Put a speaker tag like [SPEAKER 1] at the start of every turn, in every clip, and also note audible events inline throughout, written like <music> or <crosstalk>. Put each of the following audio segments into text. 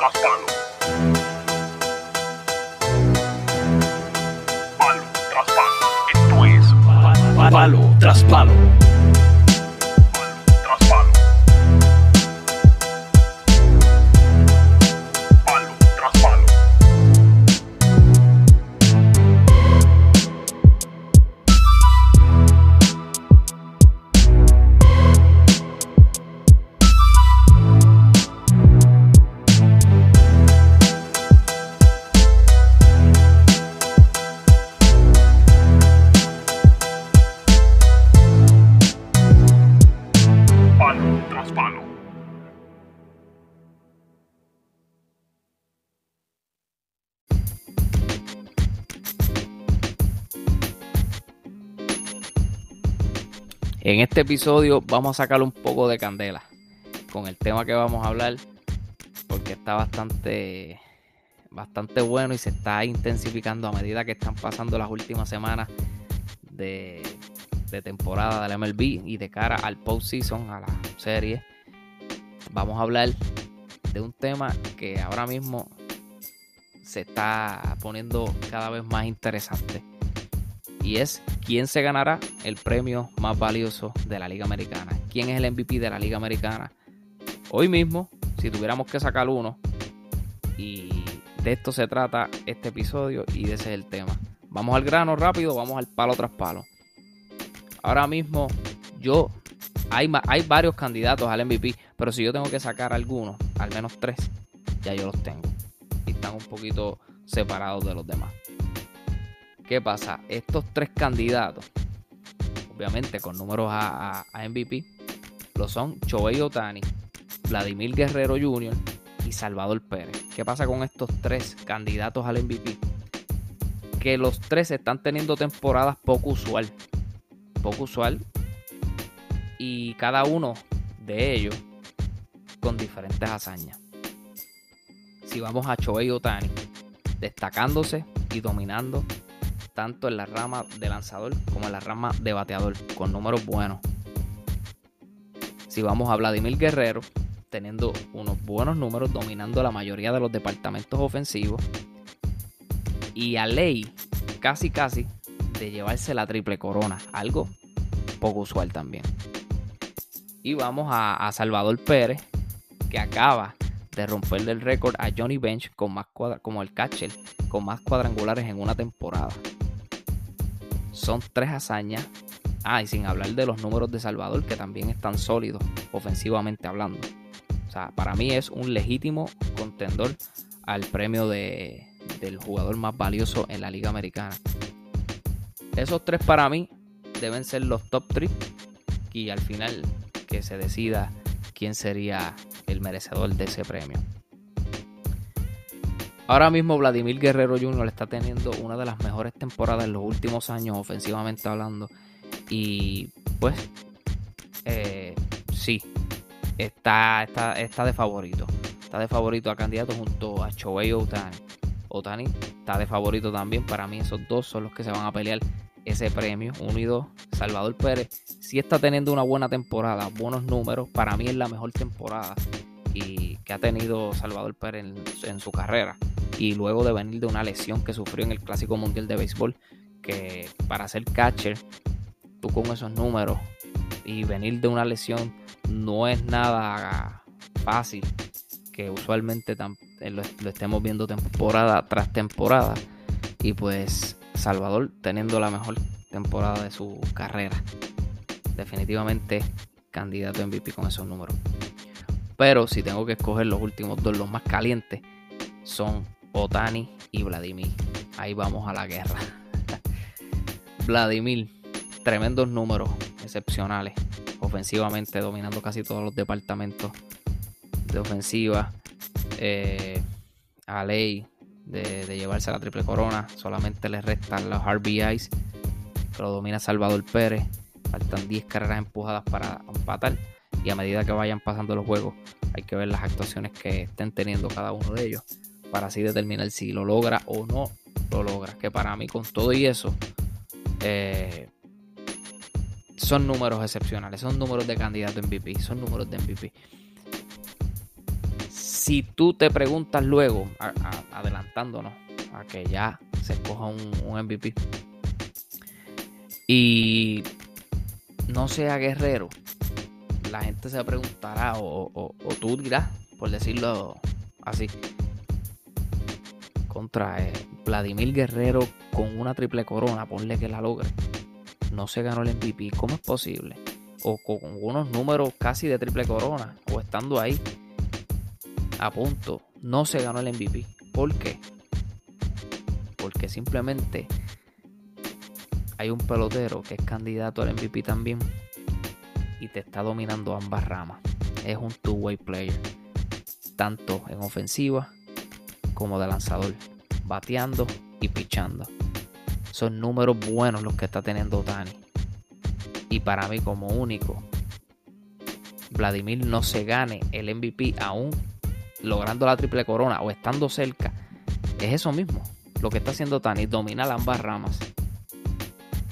[SPEAKER 1] tras palo. Palo tras palo. Esto es
[SPEAKER 2] Palo tras palo. En este episodio vamos a sacar un poco de candela con el tema que vamos a hablar porque está bastante bastante bueno y se está intensificando a medida que están pasando las últimas semanas de, de temporada del MLB y de cara al postseason, a la serie. Vamos a hablar de un tema que ahora mismo se está poniendo cada vez más interesante y es quién se ganará el premio más valioso de la Liga Americana. ¿Quién es el MVP de la Liga Americana? Hoy mismo, si tuviéramos que sacar uno, y de esto se trata este episodio y de ese es el tema. Vamos al grano rápido, vamos al palo tras palo. Ahora mismo, yo, hay, hay varios candidatos al MVP, pero si yo tengo que sacar algunos, al menos tres, ya yo los tengo. Y están un poquito separados de los demás. ¿Qué pasa? Estos tres candidatos, obviamente con números a, MVP, lo son Shohei Otani, Vladimir Guerrero Jr. y Salvador Pérez. ¿Qué pasa con estos tres candidatos al MVP? Que los tres están teniendo temporadas poco usual. Poco usual. Y cada uno de ellos con diferentes hazañas. Si vamos a Shohei Otani, destacándose y dominando tanto en la rama de lanzador como en la rama de bateador, con números buenos. Si vamos a Vladimir Guerrero, teniendo unos buenos números, dominando la mayoría de los departamentos ofensivos. Y a Ley, casi casi, de llevarse la triple corona, algo poco usual también. Y vamos a, Salvador Pérez, que acaba de romper el récord a Johnny Bench más como el catcher con más cuadrangulares en una temporada. Son tres hazañas. Ah, y sin hablar de los números de Salvador, que también están sólidos, ofensivamente hablando. O sea, para mí es un legítimo contendor al premio de, del jugador más valioso en la Liga Americana. Esos tres para mí deben ser los top 3 y al final que se decida quién sería el merecedor de ese premio. Ahora mismo Vladimir Guerrero Jr. está teniendo una de las mejores temporadas en los últimos años, ofensivamente hablando. Y pues, eh, sí, está, está, está de favorito. Está de favorito a candidato junto a Shohei Otani. Otani está de favorito también. Para mí esos dos son los que se van a pelear ese premio. Uno y dos. Salvador Pérez sí está teniendo una buena temporada, buenos números. Para mí es la mejor temporada y que ha tenido Salvador Pérez en, su carrera. Y luego de venir de una lesión que sufrió en el Clásico Mundial de Béisbol, que para ser catcher, tú con esos números y venir de una lesión no es nada fácil que usualmente eh, lo, estemos viendo temporada tras temporada y pues Salvador teniendo la mejor temporada de su carrera definitivamente candidato MVP con esos números pero si tengo que escoger los últimos dos los más calientes son Otani y Vladimir. Ahí vamos a la guerra. <laughs> Vladimir tremendos números excepcionales. Ofensivamente dominando casi todos los departamentos de ofensiva. Eh, a ley de, llevarse la triple corona. Solamente le restan los RBIs lo domina Salvador Pérez. Faltan 10 carreras empujadas para empatar y a medida que vayan pasando los juegos hay que ver las actuaciones que estén teniendo cada uno de ellos para así determinar si lo logra o no lo logra que para mí con todo y eso eh, son números excepcionales, son números de candidato MVP, son números de MVP. Si tú te preguntas luego, adelantándonos a que ya se escoja un, un MVP y no sea guerrero, la gente se preguntará o, tú dirás, por decirlo así, contra eh, Vladimir Guerrero con una triple corona, ponle que la logre. No se ganó el MVP, ¿cómo es posible? O con unos números casi de triple corona, o estando ahí a punto, no se ganó el MVP. ¿Por qué? Porque simplemente hay un pelotero que es candidato al MVP también y te está dominando ambas ramas. Es un two-way player, tanto en ofensiva como de lanzador, bateando y pichando. Son números buenos los que está teniendo Otani. Y para mí como único, Vladimir no se gane el MVP aún logrando la triple corona o estando cerca. Es eso mismo. Lo que está haciendo Otani, dominar ambas ramas.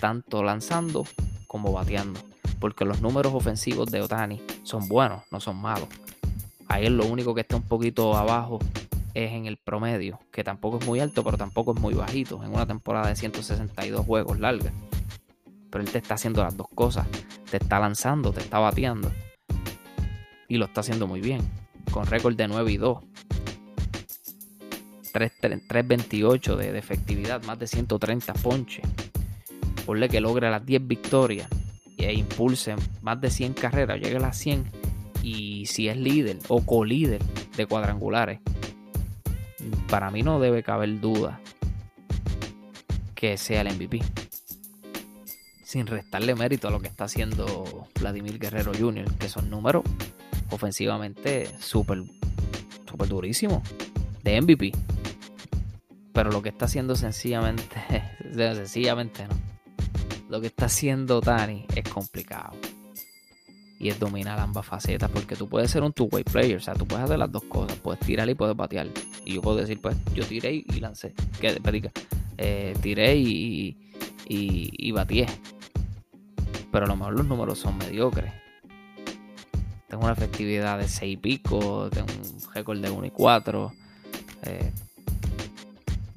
[SPEAKER 2] Tanto lanzando como bateando. Porque los números ofensivos de Otani son buenos, no son malos. Es lo único que está un poquito abajo es en el promedio, que tampoco es muy alto, pero tampoco es muy bajito, en una temporada de 162 juegos larga. Pero él te está haciendo las dos cosas, te está lanzando, te está bateando. Y lo está haciendo muy bien, con récord de 9 y 2. 3, 328 de, de efectividad, más de 130 ponches. Ponle que logre las 10 victorias e impulse más de 100 carreras, llegue a las 100. Y si es líder o co-líder de cuadrangulares, para mí no debe caber duda que sea el MVP. Sin restarle mérito a lo que está haciendo Vladimir Guerrero Jr., que son números ofensivamente súper súper durísimos de MVP. Pero lo que está haciendo sencillamente, <laughs> sencillamente no. Lo que está haciendo Tani es complicado. Y es dominar ambas facetas. Porque tú puedes ser un two-way player. O sea, tú puedes hacer las dos cosas. Puedes tirar y puedes batear. Y yo puedo decir, pues, yo tiré y lancé. Que pedica. Eh, tiré y, y, y batié. Pero a lo mejor los números son mediocres. Tengo una efectividad de 6 y pico. Tengo un récord de 1 y 4. Eh,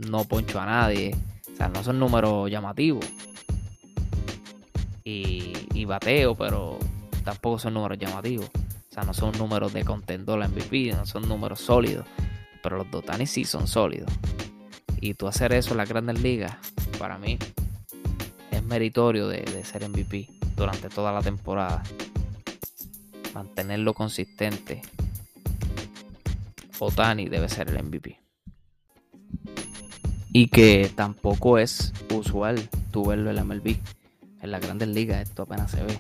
[SPEAKER 2] no poncho a nadie. O sea, no son números llamativos. Y, bateo, pero tampoco son números llamativos. O sea, no son números de contendor a MVP, no son números sólidos. Pero los Dotani sí son sólidos. Y tú hacer eso en las grandes ligas, para mí, es meritorio de, ser MVP durante toda la temporada. Mantenerlo consistente. Otani debe ser el MVP. Y que tampoco es usual tú verlo en la MLB. En las grandes ligas esto apenas se ve.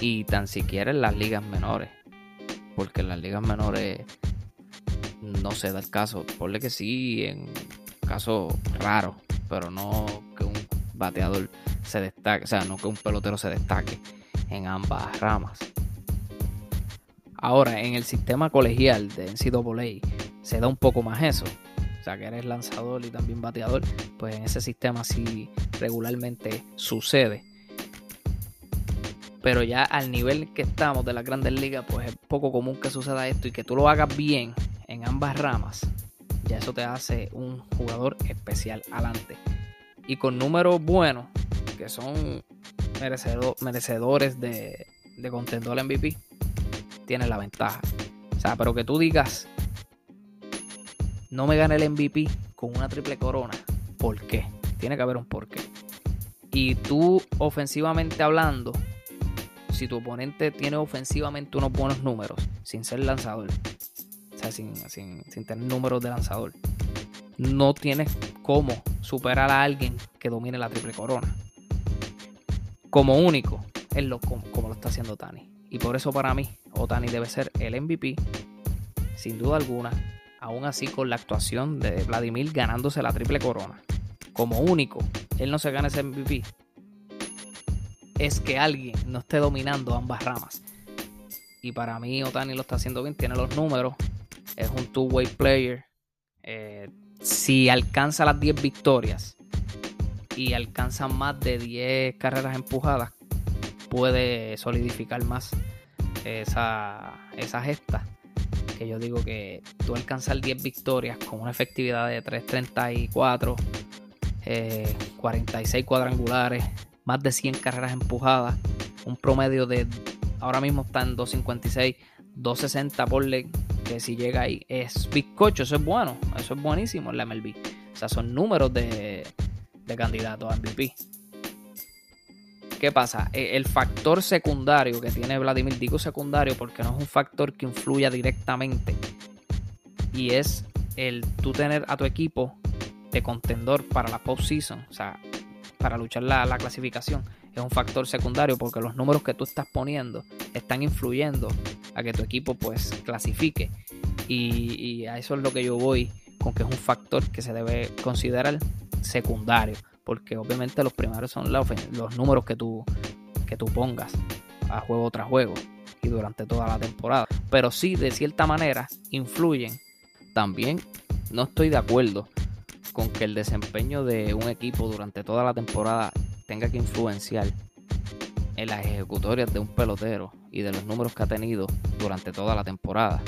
[SPEAKER 2] Y tan siquiera en las ligas menores. Porque en las ligas menores no se da el caso. Ponle que sí, en casos raros. Pero no que un bateador se destaque. O sea, no que un pelotero se destaque en ambas ramas. Ahora, en el sistema colegial de NCAA se da un poco más eso. O sea, que eres lanzador y también bateador. Pues en ese sistema sí regularmente sucede. Pero ya al nivel que estamos de las grandes ligas, pues es poco común que suceda esto y que tú lo hagas bien en ambas ramas. Ya eso te hace un jugador especial adelante. Y con números buenos, que son merecedo- merecedores de, de contendor MVP, tienes la ventaja. O sea, pero que tú digas, no me gane el MVP con una triple corona. ¿Por qué? Tiene que haber un porqué. Y tú, ofensivamente hablando, si tu oponente tiene ofensivamente unos buenos números, sin ser lanzador, o sea, sin, sin- sin tener números de lanzador, no tienes cómo superar a alguien que domine la triple corona. Como único, es lo, como, como lo está haciendo Tani. Y por eso para mí, Otani debe ser el MVP, sin duda alguna, aún así con la actuación de Vladimir ganándose la triple corona. Como único, él no se gana ese MVP. Es que alguien no esté dominando ambas ramas. Y para mí Otani lo está haciendo bien, tiene los números, es un two-way player. Eh, si alcanza las 10 victorias y alcanza más de 10 carreras empujadas, puede solidificar más esa, esa gesta que yo digo que tú alcanzar 10 victorias con una efectividad de 334, 46 eh, cuadrangulares, más de 100 carreras empujadas, un promedio de ahora mismo está en 256, 260 por leg, que si llega ahí es bizcocho, eso es bueno, eso es buenísimo en la MLB. O sea, son números de, de candidatos a MVP. ¿Qué pasa? E, el factor secundario que tiene Vladimir, digo secundario porque no es un factor que influya directamente. Y es el tú tener a tu equipo de contendor para la postseason, o sea, para luchar la, la clasificación. Es un factor secundario porque los números que tú estás poniendo están influyendo a que tu equipo pues clasifique. Y, y a eso es lo que yo voy con que es un factor que se debe considerar secundario porque obviamente los primeros son los, números que tú, que tú pongas a juego tras juego y durante toda la temporada. Pero sí, de cierta manera, influyen. También no estoy de acuerdo con que el desempeño de un equipo durante toda la temporada tenga que influenciar en las ejecutorias de un pelotero y de los números que ha tenido durante toda la temporada.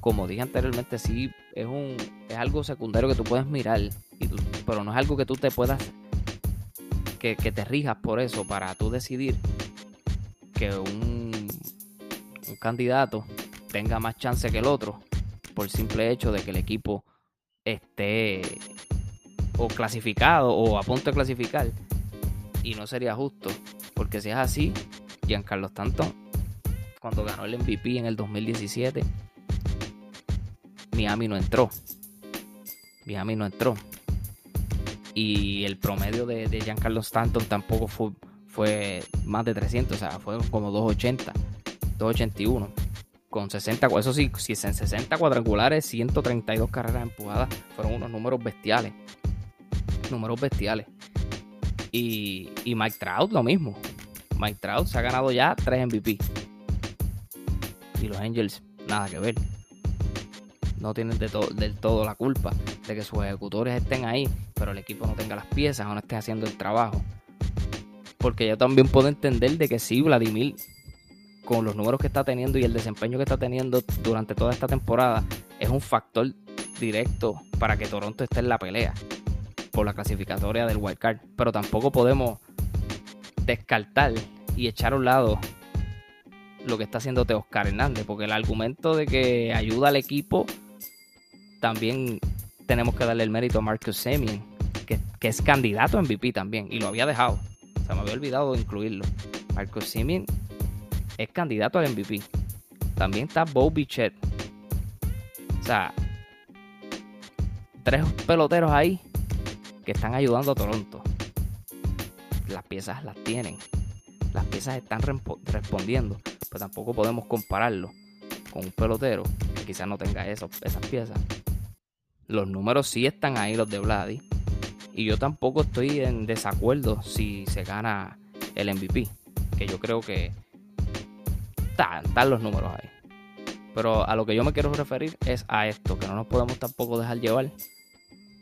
[SPEAKER 2] Como dije anteriormente, sí es un es algo secundario que tú puedes mirar, pero no es algo que tú te puedas que, te rijas por eso para tú decidir que un, candidato tenga más chance que el otro por simple hecho de que el equipo esté o clasificado o a punto de clasificar y no sería justo. Porque si es así Giancarlo Stanton cuando ganó el MVP en el 2017 Miami no entró. Miami no entró y el promedio de, de Giancarlo Stanton tampoco fue, fue más de 300, o sea, fue como 280, 281. Con 60, eso sí, si en 60 cuadrangulares, 132 carreras empujadas, fueron unos números bestiales. Números bestiales. Y, y Mike Trout lo mismo. Mike Trout se ha ganado ya 3 MVP. Y los Angels, nada que ver no tienen de del todo la culpa de que sus ejecutores estén ahí, pero el equipo no tenga las piezas o no esté haciendo el trabajo. Porque yo también puedo entender de que sí, Vladimir, con los números que está teniendo y el desempeño que está teniendo durante toda esta temporada, es un factor directo para que Toronto esté en la pelea por la clasificatoria del wild card. Pero tampoco podemos descartar y echar a un lado lo que está haciendo Teoscar Hernández, porque el argumento de que ayuda al equipo también tenemos que darle el mérito a Marcus Semien, que, es candidato a MVP también, y lo había dejado. Se me había olvidado de incluirlo. Marcus Semien es candidato al MVP. También está Bo Bichette. O sea, tres peloteros ahí que están ayudando a Toronto. Las piezas las tienen. Las piezas están respondiendo. Pues tampoco podemos compararlo con un pelotero que quizás no tenga esas piezas los números sí están ahí, los de Vladi. Y yo tampoco estoy en desacuerdo si se gana el MVP. Que yo creo que están, los números ahí. Pero a lo que yo me quiero referir es a esto, que no nos podemos tampoco dejar llevar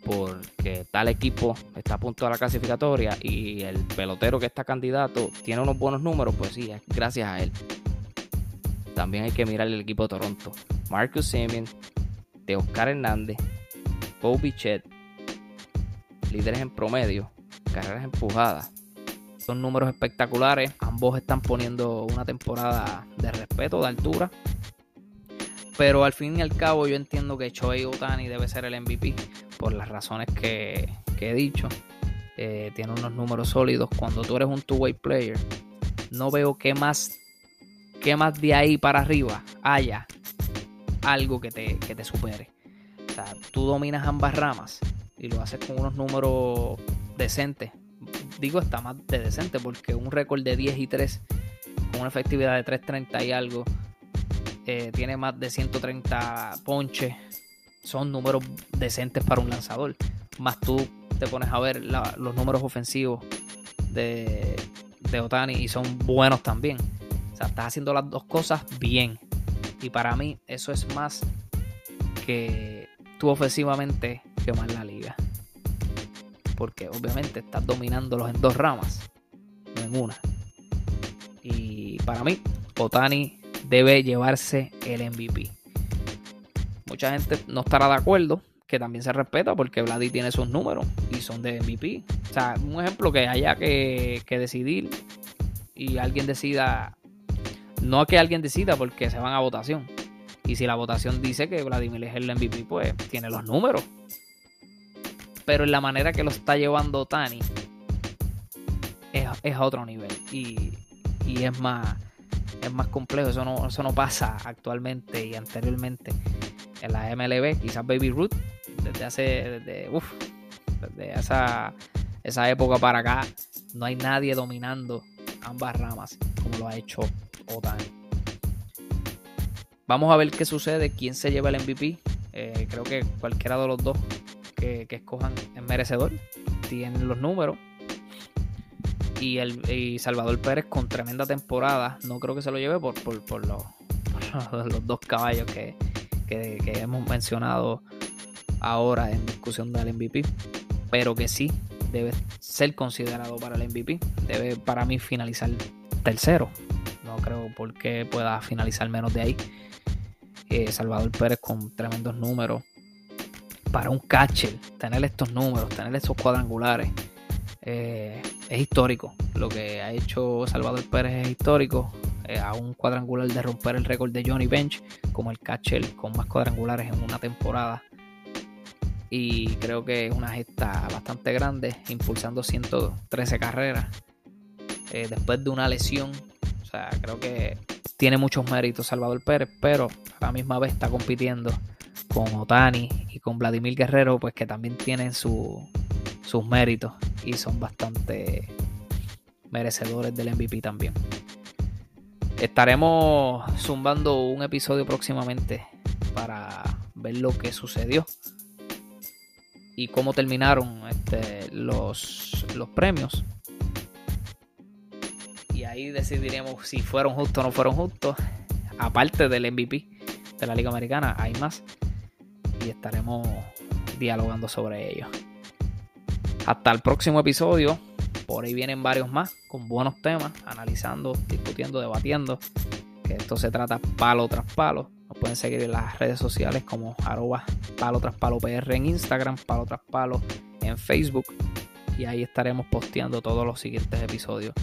[SPEAKER 2] porque tal equipo está a punto de la clasificatoria y el pelotero que está candidato tiene unos buenos números, pues sí, es gracias a él. También hay que mirar el equipo de Toronto. Marcus Semien, de Oscar Hernández, Bo Bichette, líderes en promedio, carreras empujadas. Son números espectaculares. Ambos están poniendo una temporada de respeto, de altura. Pero al fin y al cabo yo entiendo que Shohei Otani debe ser el MVP por las razones que, he dicho. Eh, tiene unos números sólidos. Cuando tú eres un two-way player, no veo qué más, qué más de ahí para arriba haya algo que te, que te supere tú dominas ambas ramas y lo haces con unos números decentes. Digo, está más de decente porque un récord de 10 y 3 con una efectividad de 330 y algo eh, tiene más de 130 ponches. Son números decentes para un lanzador. Más tú te pones a ver los números ofensivos de, de Otani y son buenos también. O sea, estás haciendo las dos cosas bien. Y para mí eso es más que tú ofensivamente quemar la liga. Porque obviamente estás dominándolos en dos ramas, no en una. Y para mí, Otani debe llevarse el MVP. mucha gente no estará de acuerdo, que también se respeta porque Vladi tiene sus números y son de MVP. O sea, un ejemplo que haya que, que decidir y alguien decida, no que alguien decida porque se van a votación. Y si la votación dice que Vladimir es el MVP, pues tiene los números. Pero en la manera que lo está llevando Tani es, a otro nivel. Y, es más es más complejo. Eso no, eso no pasa actualmente y anteriormente en la MLB. Quizás Baby Ruth, desde hace, desde esa, esa época para acá, no hay nadie dominando ambas ramas como lo ha hecho Otani. Vamos a ver qué sucede, quién se lleva el MVP. Eh, creo que cualquiera de los dos que, escojan es merecedor. Tienen los números y, el, Salvador Pérez con tremenda temporada. No creo que se lo lleve por, <laughs> los, dos caballos que, que, hemos mencionado ahora en discusión del MVP. Pero que sí debe ser considerado para el MVP. Debe para mí finalizar tercero. No creo por qué pueda finalizar menos de ahí. Eh, Salvador Pérez con tremendos números. Para un catcher, tener estos números, tener estos cuadrangulares eh, es histórico. Lo que ha hecho Salvador Pérez es histórico. Eh, a un cuadrangular de romper el récord de Johnny Bench como el catcher con más cuadrangulares en una temporada. Y creo que es una gesta bastante grande, impulsando 113 carreras después de una lesión. O sea, creo que tiene muchos méritos Salvador Pérez, pero a la misma vez está compitiendo con Otani y con Vladimir Guerrero, pues que también tienen sus méritos y son bastante merecedores del MVP también. Estaremos zumbando un episodio próximamente para ver lo que sucedió y cómo terminaron este, los, los premios. Ahí decidiremos si fueron justos o no fueron justos. Aparte del MVP de la Liga Americana, hay más. Y estaremos dialogando sobre ello. Hasta el próximo episodio. Por ahí vienen varios más con buenos temas, analizando, discutiendo, debatiendo. Que esto se trata palo tras palo. Nos pueden seguir en las redes sociales como arroba palo tras palo PR en Instagram, palo tras palo en Facebook. Y ahí estaremos posteando todos los siguientes episodios